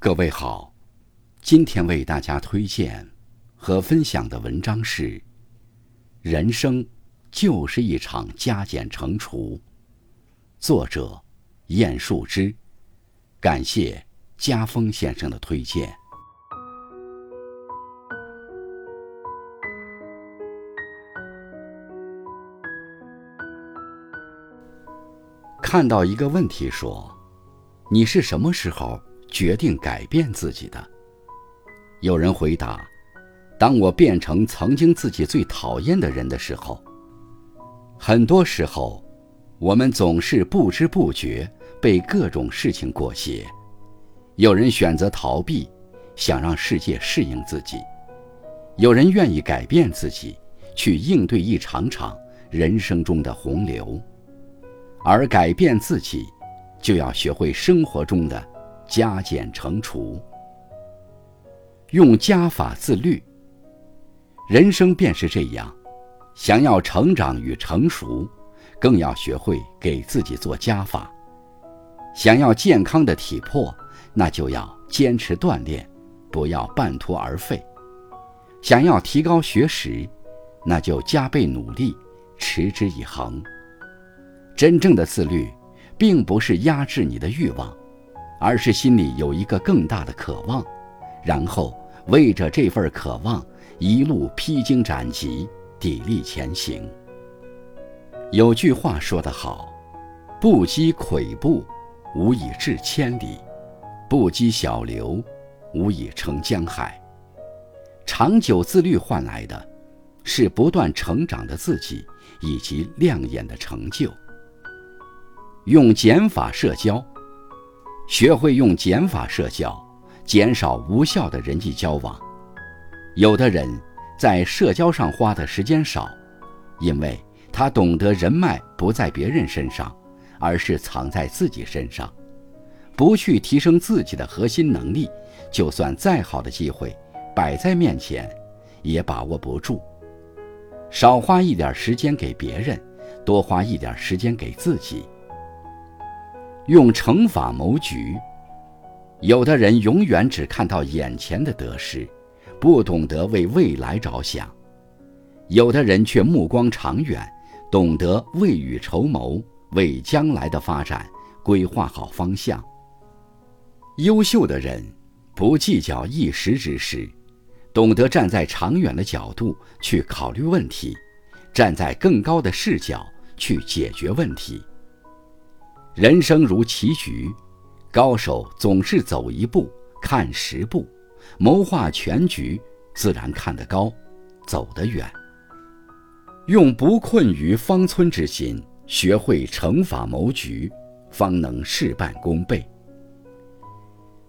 各位好，今天为大家推荐和分享的文章是《人生就是一场加减乘除》，作者晏树枝，感谢家峰先生的推荐。看到一个问题说：“你是什么时候？”决定改变自己的。有人回答：“当我变成曾经自己最讨厌的人的时候。”很多时候，我们总是不知不觉被各种事情裹挟。有人选择逃避，想让世界适应自己；有人愿意改变自己，去应对一场场人生中的洪流。而改变自己，就要学会生活中的。加减乘除，用加法自律。人生便是这样，想要成长与成熟，更要学会给自己做加法。想要健康的体魄，那就要坚持锻炼，不要半途而废。想要提高学识，那就加倍努力，持之以恒。真正的自律，并不是压制你的欲望。而是心里有一个更大的渴望，然后为着这份渴望一路披荆斩棘，砥砺前行。有句话说得好：“不积跬步，无以至千里；不积小流，无以成江海。”长久自律换来的，是不断成长的自己以及亮眼的成就。用减法社交。学会用减法社交，减少无效的人际交往。有的人在社交上花的时间少，因为他懂得人脉不在别人身上，而是藏在自己身上。不去提升自己的核心能力，就算再好的机会摆在面前，也把握不住。少花一点时间给别人，多花一点时间给自己。用乘法谋局，有的人永远只看到眼前的得失，不懂得为未来着想；有的人却目光长远，懂得未雨绸缪，为将来的发展规划好方向。优秀的人不计较一时之事，懂得站在长远的角度去考虑问题，站在更高的视角去解决问题。人生如棋局，高手总是走一步看十步，谋划全局，自然看得高，走得远。用不困于方寸之心，学会乘法谋局，方能事半功倍。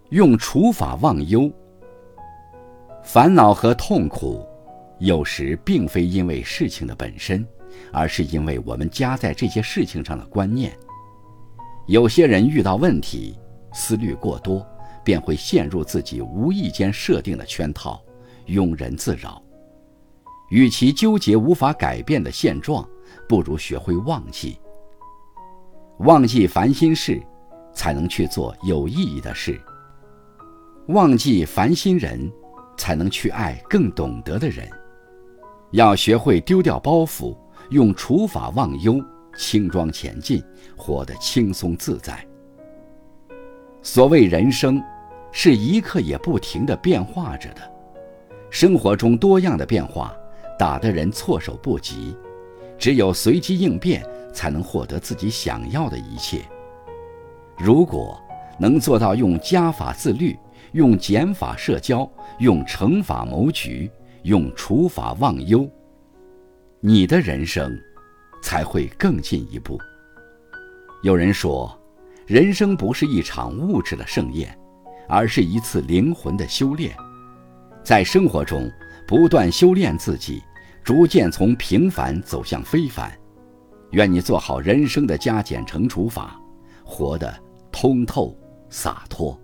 用除法忘忧，烦恼和痛苦，有时并非因为事情的本身，而是因为我们加在这些事情上的观念。有些人遇到问题，思虑过多，便会陷入自己无意间设定的圈套，庸人自扰。与其纠结无法改变的现状，不如学会忘记。忘记烦心事，才能去做有意义的事。忘记烦心人，才能去爱更懂得的人。要学会丢掉包袱，用除法忘忧。轻装前进，活得轻松自在。所谓人生，是一刻也不停的变化着的。生活中多样的变化，打得人措手不及。只有随机应变，才能获得自己想要的一切。如果能做到用加法自律，用减法社交，用乘法谋局，用除法忘忧，你的人生。才会更进一步。有人说，人生不是一场物质的盛宴，而是一次灵魂的修炼。在生活中不断修炼自己，逐渐从平凡走向非凡。愿你做好人生的加减乘除法，活得通透洒脱。